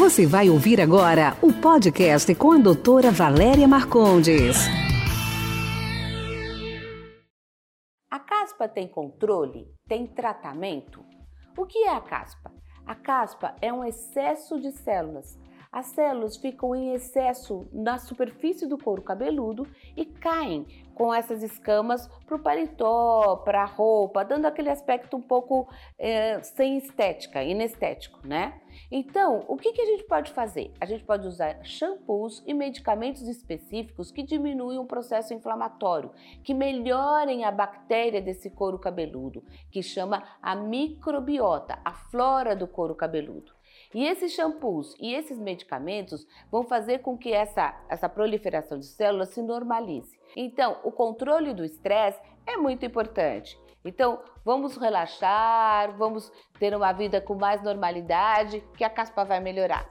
Você vai ouvir agora o podcast com a doutora Valéria Marcondes. A caspa tem controle? Tem tratamento? O que é a caspa? A caspa é um excesso de células as células ficam em excesso na superfície do couro cabeludo e caem com essas escamas para o paletó, para a roupa, dando aquele aspecto um pouco é, sem estética, inestético, né? Então, o que, que a gente pode fazer? A gente pode usar shampoos e medicamentos específicos que diminuem o processo inflamatório, que melhorem a bactéria desse couro cabeludo, que chama a microbiota, a flora do couro cabeludo. E esses shampoos e esses medicamentos vão fazer com que essa, essa proliferação de células se normalize. Então, o controle do estresse é muito importante. Então, vamos relaxar, vamos ter uma vida com mais normalidade, que a caspa vai melhorar.